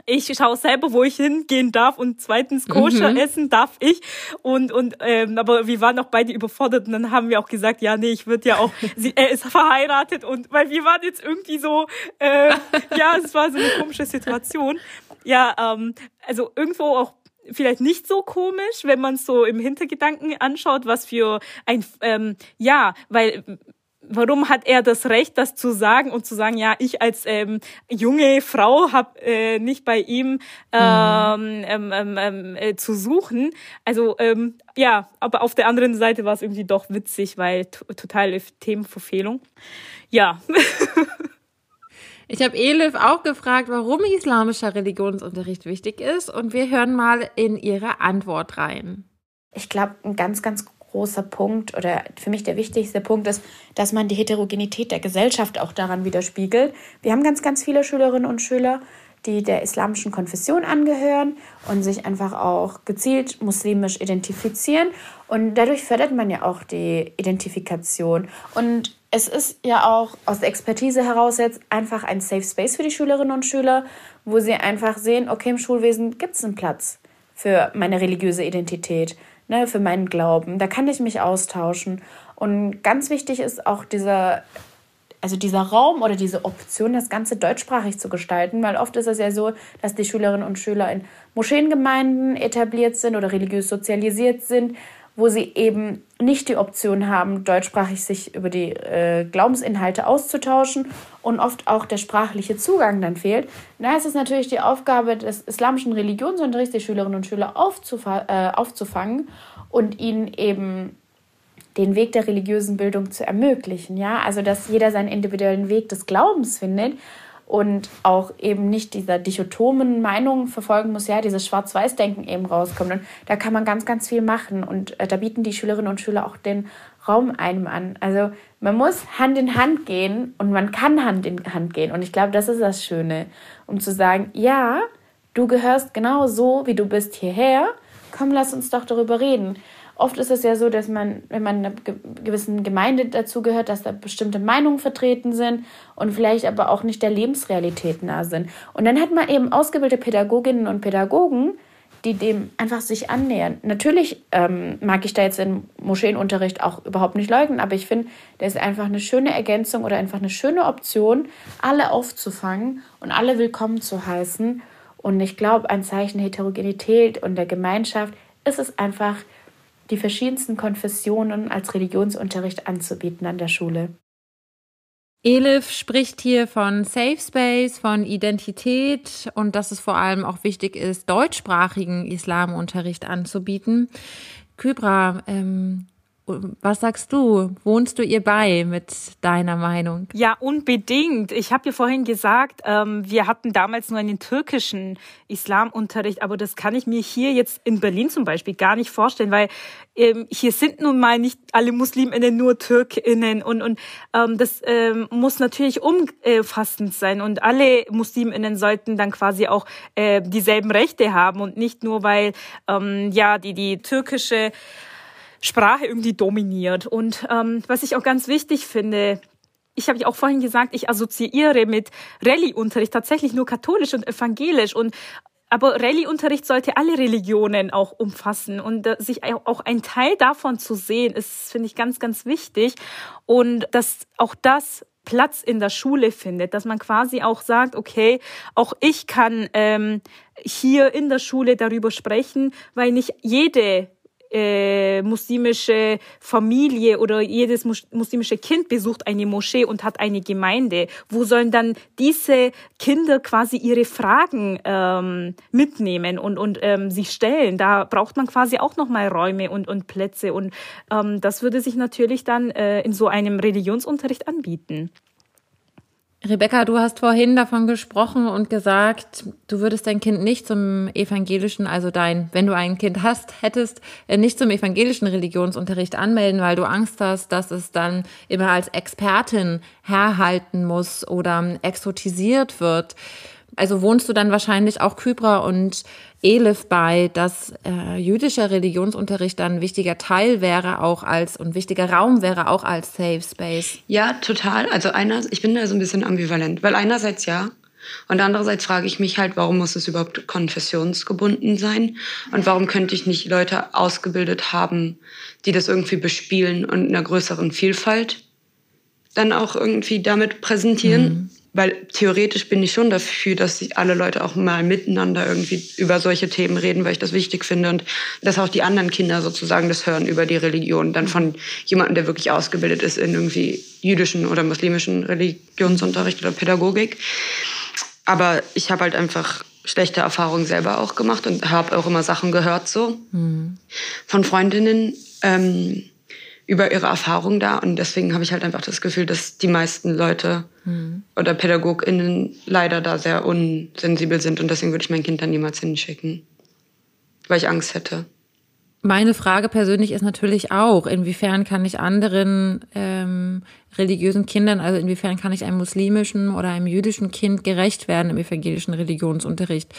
ich schaue selber, wo ich hingehen darf und zweitens koscher mhm. essen darf ich und und ähm, aber wir waren auch beide überfordert und dann haben wir auch gesagt, ja nee, ich würde ja auch, sie, er ist verheiratet und weil wir waren jetzt irgendwie so, äh, ja, es war so eine komische Situation. Ja, ähm, also irgendwo auch vielleicht nicht so komisch, wenn man es so im Hintergedanken anschaut, was für ein, ähm, ja, weil warum hat er das Recht, das zu sagen und zu sagen, ja, ich als ähm, junge Frau habe äh, nicht bei ihm ähm, ähm, ähm, ähm, äh, zu suchen. Also ähm, ja, aber auf der anderen Seite war es irgendwie doch witzig, weil totale Themenverfehlung. Ja. Ich habe Elif auch gefragt, warum islamischer Religionsunterricht wichtig ist und wir hören mal in ihre Antwort rein. Ich glaube, ein ganz, ganz großer Punkt oder für mich der wichtigste Punkt ist, dass man die Heterogenität der Gesellschaft auch daran widerspiegelt. Wir haben ganz, ganz viele Schülerinnen und Schüler, die der islamischen Konfession angehören und sich einfach auch gezielt muslimisch identifizieren. Und dadurch fördert man ja auch die Identifikation. Und es ist ja auch aus der Expertise heraus jetzt einfach ein Safe Space für die Schülerinnen und Schüler, wo sie einfach sehen, okay, im Schulwesen gibt es einen Platz für meine religiöse Identität, ne, für meinen Glauben. Da kann ich mich austauschen. Und ganz wichtig ist auch dieser, also dieser Raum oder diese Option, das Ganze deutschsprachig zu gestalten, weil oft ist es ja so, dass die Schülerinnen und Schüler in Moscheengemeinden etabliert sind oder religiös sozialisiert sind wo sie eben nicht die Option haben, deutschsprachig sich über die äh, Glaubensinhalte auszutauschen und oft auch der sprachliche Zugang dann fehlt. Da ist es natürlich die Aufgabe des islamischen Religionsunterrichts, die Schülerinnen und Schüler aufzufa äh, aufzufangen und ihnen eben den Weg der religiösen Bildung zu ermöglichen. Ja, also dass jeder seinen individuellen Weg des Glaubens findet und auch eben nicht dieser dichotomen Meinung verfolgen muss, ja, dieses Schwarz-Weiß-Denken eben rauskommt. Und da kann man ganz, ganz viel machen. Und äh, da bieten die Schülerinnen und Schüler auch den Raum einem an. Also man muss Hand in Hand gehen und man kann Hand in Hand gehen. Und ich glaube, das ist das Schöne, um zu sagen, ja, du gehörst genau so, wie du bist hierher. Komm, lass uns doch darüber reden. Oft ist es ja so, dass man, wenn man einer gewissen Gemeinde dazugehört, dass da bestimmte Meinungen vertreten sind und vielleicht aber auch nicht der Lebensrealität nah sind. Und dann hat man eben ausgebildete Pädagoginnen und Pädagogen, die dem einfach sich annähern. Natürlich ähm, mag ich da jetzt den Moscheenunterricht auch überhaupt nicht leugnen, aber ich finde, der ist einfach eine schöne Ergänzung oder einfach eine schöne Option, alle aufzufangen und alle willkommen zu heißen. Und ich glaube, ein Zeichen Heterogenität und der Gemeinschaft ist es einfach, die verschiedensten Konfessionen als Religionsunterricht anzubieten an der Schule. Elif spricht hier von Safe Space, von Identität und dass es vor allem auch wichtig ist, deutschsprachigen Islamunterricht anzubieten. Kybra, ähm, was sagst du? Wohnst du ihr bei mit deiner Meinung? Ja, unbedingt. Ich habe ja vorhin gesagt, ähm, wir hatten damals nur einen türkischen Islamunterricht, aber das kann ich mir hier jetzt in Berlin zum Beispiel gar nicht vorstellen, weil ähm, hier sind nun mal nicht alle Musliminnen nur Türkinnen und, und ähm, das ähm, muss natürlich umfassend sein und alle Musliminnen sollten dann quasi auch äh, dieselben Rechte haben und nicht nur, weil ähm, ja die, die türkische Sprache irgendwie dominiert. Und ähm, was ich auch ganz wichtig finde, ich habe ja auch vorhin gesagt, ich assoziiere mit Rallye-Unterricht tatsächlich nur katholisch und evangelisch und aber Rallye-Unterricht sollte alle Religionen auch umfassen und äh, sich auch ein Teil davon zu sehen, ist, finde ich, ganz, ganz wichtig. Und dass auch das Platz in der Schule findet, dass man quasi auch sagt, okay, auch ich kann ähm, hier in der Schule darüber sprechen, weil nicht jede äh, muslimische Familie oder jedes muslimische Kind besucht eine Moschee und hat eine Gemeinde. Wo sollen dann diese Kinder quasi ihre Fragen ähm, mitnehmen und, und ähm, sich stellen? Da braucht man quasi auch nochmal Räume und, und Plätze. Und ähm, das würde sich natürlich dann äh, in so einem Religionsunterricht anbieten. Rebecca, du hast vorhin davon gesprochen und gesagt, du würdest dein Kind nicht zum evangelischen, also dein, wenn du ein Kind hast, hättest, äh, nicht zum evangelischen Religionsunterricht anmelden, weil du Angst hast, dass es dann immer als Expertin herhalten muss oder exotisiert wird. Also wohnst du dann wahrscheinlich auch Kybra und Elif bei, dass äh, jüdischer Religionsunterricht dann ein wichtiger Teil wäre, auch als und wichtiger Raum wäre auch als Safe Space. Ja, total. Also einer, ich bin da so ein bisschen ambivalent, weil einerseits ja, Und andererseits frage ich mich halt, warum muss es überhaupt konfessionsgebunden sein? Und warum könnte ich nicht Leute ausgebildet haben, die das irgendwie bespielen und in einer größeren Vielfalt dann auch irgendwie damit präsentieren? Mhm. Weil theoretisch bin ich schon dafür, dass alle Leute auch mal miteinander irgendwie über solche Themen reden, weil ich das wichtig finde und dass auch die anderen Kinder sozusagen das hören über die Religion, dann von jemandem, der wirklich ausgebildet ist in irgendwie jüdischen oder muslimischen Religionsunterricht oder Pädagogik. Aber ich habe halt einfach schlechte Erfahrungen selber auch gemacht und habe auch immer Sachen gehört so mhm. von Freundinnen. Ähm, über ihre Erfahrung da. Und deswegen habe ich halt einfach das Gefühl, dass die meisten Leute mhm. oder PädagogInnen leider da sehr unsensibel sind. Und deswegen würde ich mein Kind dann niemals hinschicken, weil ich Angst hätte. Meine Frage persönlich ist natürlich auch, inwiefern kann ich anderen ähm, religiösen Kindern, also inwiefern kann ich einem muslimischen oder einem jüdischen Kind gerecht werden im evangelischen Religionsunterricht.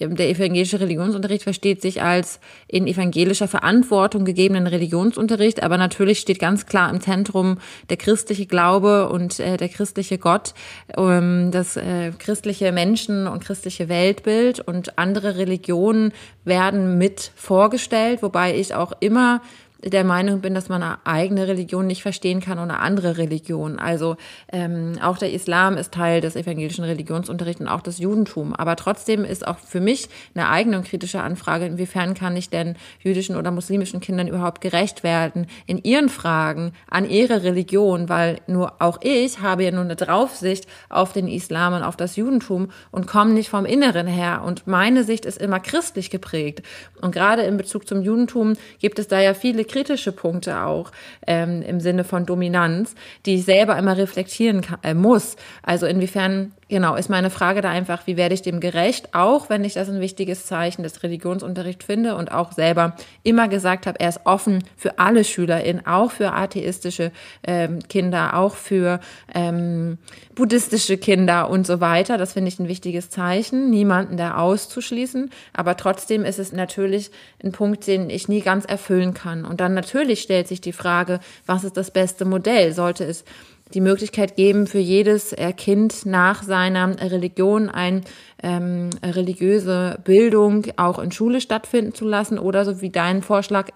Der evangelische Religionsunterricht versteht sich als in evangelischer Verantwortung gegebenen Religionsunterricht, aber natürlich steht ganz klar im Zentrum der christliche Glaube und äh, der christliche Gott, ähm, das äh, christliche Menschen und christliche Weltbild und andere Religionen werden mit vorgestellt, wobei ich auch immer der Meinung bin, dass man eine eigene Religion nicht verstehen kann ohne andere Religion. Also ähm, auch der Islam ist Teil des evangelischen Religionsunterrichts und auch das Judentum. Aber trotzdem ist auch für mich eine eigene und kritische Anfrage, inwiefern kann ich denn jüdischen oder muslimischen Kindern überhaupt gerecht werden in ihren Fragen an ihre Religion, weil nur auch ich habe ja nur eine Draufsicht auf den Islam und auf das Judentum und komme nicht vom Inneren her. Und meine Sicht ist immer christlich geprägt. Und gerade in Bezug zum Judentum gibt es da ja viele kritische Punkte auch ähm, im Sinne von Dominanz, die ich selber immer reflektieren kann, äh, muss. Also inwiefern Genau, ist meine Frage da einfach, wie werde ich dem gerecht, auch wenn ich das ein wichtiges Zeichen des Religionsunterrichts finde und auch selber immer gesagt habe, er ist offen für alle SchülerInnen, auch für atheistische ähm, Kinder, auch für ähm, buddhistische Kinder und so weiter. Das finde ich ein wichtiges Zeichen, niemanden da auszuschließen. Aber trotzdem ist es natürlich ein Punkt, den ich nie ganz erfüllen kann. Und dann natürlich stellt sich die Frage, was ist das beste Modell? Sollte es die Möglichkeit geben, für jedes Kind nach seiner Religion eine ähm, religiöse Bildung auch in Schule stattfinden zu lassen oder so wie dein Vorschlag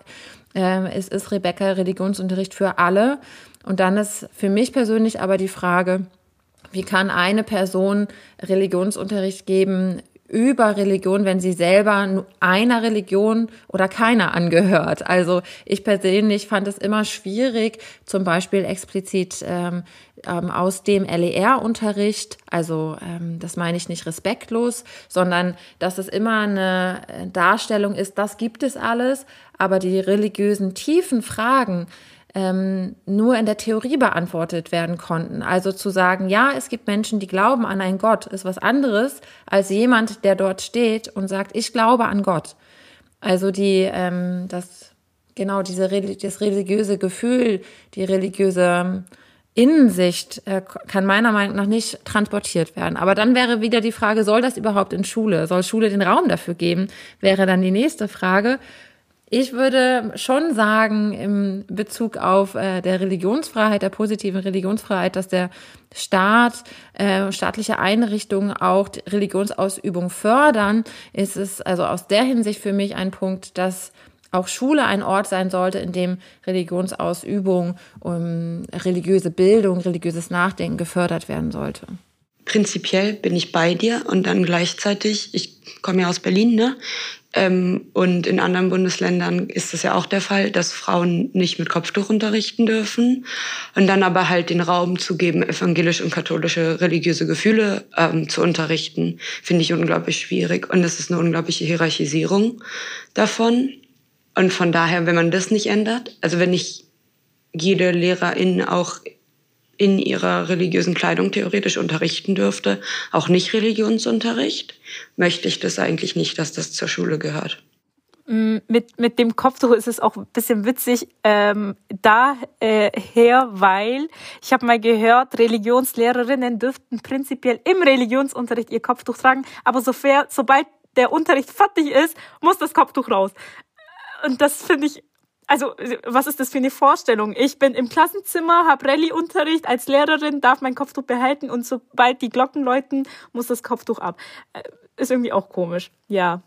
äh, es ist, Rebecca, Religionsunterricht für alle. Und dann ist für mich persönlich aber die Frage, wie kann eine Person Religionsunterricht geben über Religion, wenn sie selber einer Religion oder keiner angehört. Also ich persönlich fand es immer schwierig, zum Beispiel explizit ähm, ähm, aus dem LER-Unterricht, also ähm, das meine ich nicht respektlos, sondern dass es immer eine Darstellung ist, das gibt es alles, aber die religiösen tiefen Fragen, ähm, nur in der Theorie beantwortet werden konnten. Also zu sagen, ja, es gibt Menschen, die glauben an einen Gott, ist was anderes als jemand, der dort steht und sagt, ich glaube an Gott. Also die, ähm, das, genau, diese, das religiöse Gefühl, die religiöse Innensicht äh, kann meiner Meinung nach nicht transportiert werden. Aber dann wäre wieder die Frage, soll das überhaupt in Schule? Soll Schule den Raum dafür geben? Wäre dann die nächste Frage. Ich würde schon sagen, im Bezug auf äh, der Religionsfreiheit, der positiven Religionsfreiheit, dass der Staat, äh, staatliche Einrichtungen auch Religionsausübung fördern, ist es also aus der Hinsicht für mich ein Punkt, dass auch Schule ein Ort sein sollte, in dem Religionsausübung, um, religiöse Bildung, religiöses Nachdenken gefördert werden sollte. Prinzipiell bin ich bei dir und dann gleichzeitig, ich komme ja aus Berlin, ne? Ähm, und in anderen Bundesländern ist es ja auch der Fall, dass Frauen nicht mit Kopftuch unterrichten dürfen. Und dann aber halt den Raum zu geben, evangelische und katholische religiöse Gefühle ähm, zu unterrichten, finde ich unglaublich schwierig. Und es ist eine unglaubliche Hierarchisierung davon. Und von daher, wenn man das nicht ändert, also wenn nicht jede Lehrerin auch in ihrer religiösen Kleidung theoretisch unterrichten dürfte, auch nicht Religionsunterricht, möchte ich das eigentlich nicht, dass das zur Schule gehört. Mm, mit, mit dem Kopftuch ist es auch ein bisschen witzig ähm, daher, äh, weil ich habe mal gehört, Religionslehrerinnen dürften prinzipiell im Religionsunterricht ihr Kopftuch tragen, aber sofern, sobald der Unterricht fertig ist, muss das Kopftuch raus. Und das finde ich also was ist das für eine Vorstellung? Ich bin im Klassenzimmer, habe Rallye-Unterricht als Lehrerin, darf mein Kopftuch behalten und sobald die Glocken läuten, muss das Kopftuch ab. Äh, ist irgendwie auch komisch. Ja.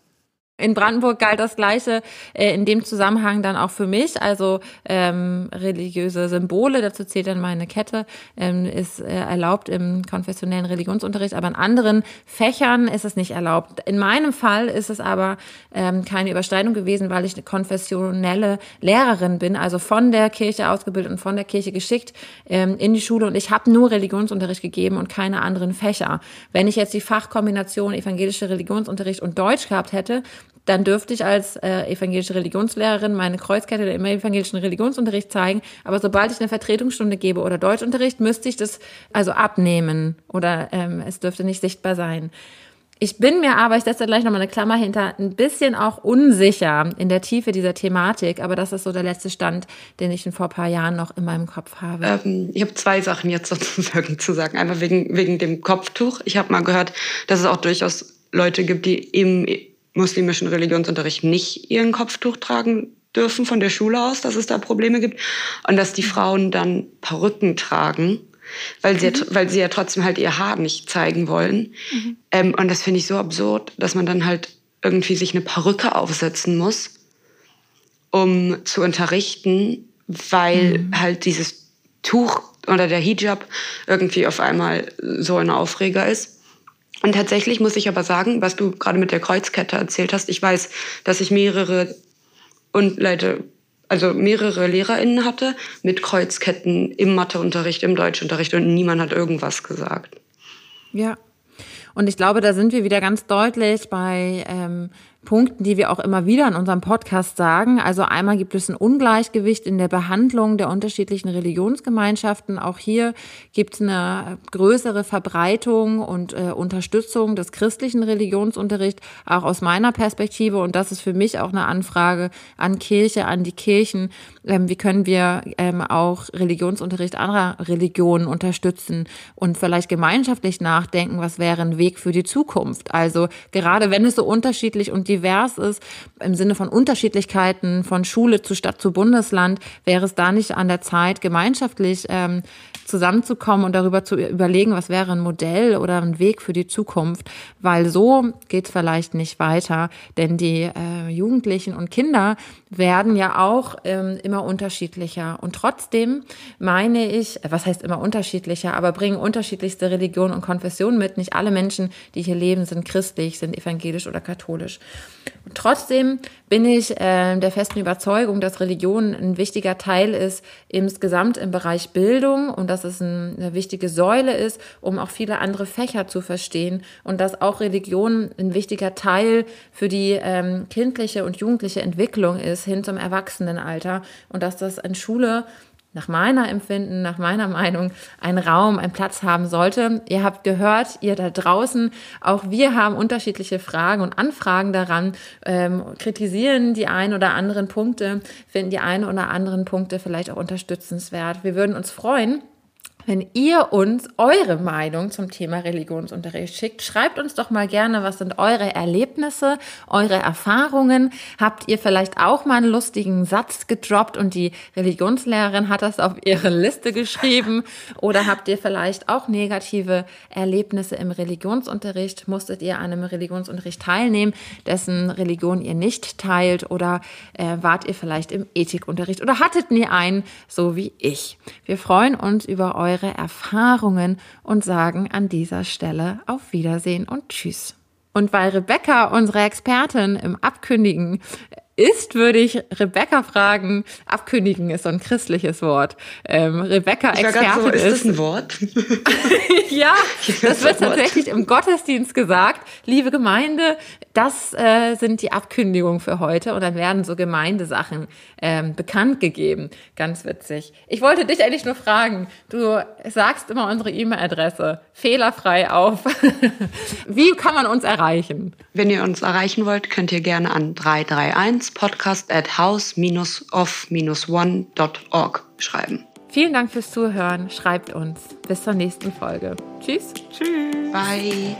In Brandenburg galt das Gleiche äh, in dem Zusammenhang dann auch für mich. Also ähm, religiöse Symbole, dazu zählt dann meine Kette, ähm, ist äh, erlaubt im konfessionellen Religionsunterricht, aber in anderen Fächern ist es nicht erlaubt. In meinem Fall ist es aber ähm, keine Überschneidung gewesen, weil ich eine konfessionelle Lehrerin bin, also von der Kirche ausgebildet und von der Kirche geschickt ähm, in die Schule und ich habe nur Religionsunterricht gegeben und keine anderen Fächer. Wenn ich jetzt die Fachkombination evangelische Religionsunterricht und Deutsch gehabt hätte, dann dürfte ich als äh, evangelische Religionslehrerin meine Kreuzkette im evangelischen Religionsunterricht zeigen. Aber sobald ich eine Vertretungsstunde gebe oder Deutschunterricht, müsste ich das also abnehmen oder ähm, es dürfte nicht sichtbar sein. Ich bin mir aber, ich setze da gleich nochmal eine Klammer hinter, ein bisschen auch unsicher in der Tiefe dieser Thematik, aber das ist so der letzte Stand, den ich vor ein paar Jahren noch in meinem Kopf habe. Ähm, ich habe zwei Sachen jetzt sozusagen zu sagen. Einmal wegen, wegen dem Kopftuch. Ich habe mal gehört, dass es auch durchaus Leute gibt, die im muslimischen Religionsunterricht nicht ihren Kopftuch tragen dürfen von der Schule aus, dass es da Probleme gibt und dass die Frauen dann Perücken tragen, weil sie, mhm. weil sie ja trotzdem halt ihr Haar nicht zeigen wollen. Mhm. Ähm, und das finde ich so absurd, dass man dann halt irgendwie sich eine Perücke aufsetzen muss, um zu unterrichten, weil mhm. halt dieses Tuch oder der Hijab irgendwie auf einmal so ein Aufreger ist. Und tatsächlich muss ich aber sagen, was du gerade mit der Kreuzkette erzählt hast, ich weiß, dass ich mehrere und Leute, also mehrere LehrerInnen hatte mit Kreuzketten im Matheunterricht, im Deutschunterricht und niemand hat irgendwas gesagt. Ja. Und ich glaube, da sind wir wieder ganz deutlich bei ähm, Punkten, die wir auch immer wieder in unserem Podcast sagen. Also einmal gibt es ein Ungleichgewicht in der Behandlung der unterschiedlichen Religionsgemeinschaften. Auch hier gibt es eine größere Verbreitung und äh, Unterstützung des christlichen Religionsunterrichts, auch aus meiner Perspektive. Und das ist für mich auch eine Anfrage an Kirche, an die Kirchen. Ähm, wie können wir ähm, auch Religionsunterricht anderer Religionen unterstützen und vielleicht gemeinschaftlich nachdenken, was wäre ein Weg für die Zukunft? Also gerade wenn es so unterschiedlich und divers ist, im Sinne von Unterschiedlichkeiten von Schule zu Stadt zu Bundesland, wäre es da nicht an der Zeit, gemeinschaftlich ähm, zusammenzukommen und darüber zu überlegen, was wäre ein Modell oder ein Weg für die Zukunft, weil so geht es vielleicht nicht weiter, denn die äh, Jugendlichen und Kinder werden ja auch ähm, immer unterschiedlicher und trotzdem meine ich, was heißt immer unterschiedlicher, aber bringen unterschiedlichste Religionen und Konfessionen mit. Nicht alle Menschen, die hier leben, sind christlich, sind evangelisch oder katholisch. Und trotzdem bin ich äh, der festen Überzeugung, dass Religion ein wichtiger Teil ist insgesamt im Bereich Bildung und dass es ein, eine wichtige Säule ist, um auch viele andere Fächer zu verstehen und dass auch Religion ein wichtiger Teil für die ähm, kindliche und jugendliche Entwicklung ist hin zum Erwachsenenalter und dass das in Schule nach meiner Empfinden, nach meiner Meinung ein Raum, ein Platz haben sollte. Ihr habt gehört, ihr da draußen, auch wir haben unterschiedliche Fragen und Anfragen daran, ähm, kritisieren die ein oder anderen Punkte, finden die ein oder anderen Punkte vielleicht auch unterstützenswert. Wir würden uns freuen, wenn ihr uns eure Meinung zum Thema Religionsunterricht schickt, schreibt uns doch mal gerne, was sind eure Erlebnisse, eure Erfahrungen. Habt ihr vielleicht auch mal einen lustigen Satz gedroppt und die Religionslehrerin hat das auf ihre Liste geschrieben? Oder habt ihr vielleicht auch negative Erlebnisse im Religionsunterricht? Musstet ihr an einem Religionsunterricht teilnehmen, dessen Religion ihr nicht teilt? Oder äh, wart ihr vielleicht im Ethikunterricht oder hattet nie einen, so wie ich? Wir freuen uns über eure eure Erfahrungen und sagen an dieser Stelle auf Wiedersehen und Tschüss. Und weil Rebecca, unsere Expertin im Abkündigen, ist, würde ich Rebecca fragen. Abkündigen ist so ein christliches Wort. Ähm, Rebecca ich Expertin so, ist. Ist das ein Wort? ja, das wird tatsächlich im Gottesdienst gesagt. Liebe Gemeinde, das äh, sind die Abkündigungen für heute und dann werden so Gemeindesachen ähm, bekannt gegeben. Ganz witzig. Ich wollte dich eigentlich nur fragen, du sagst immer unsere E-Mail-Adresse fehlerfrei auf. Wie kann man uns erreichen? Wenn ihr uns erreichen wollt, könnt ihr gerne an 331 podcast at house-of-one.org schreiben. Vielen Dank fürs Zuhören. Schreibt uns. Bis zur nächsten Folge. Tschüss. Tschüss. Bye.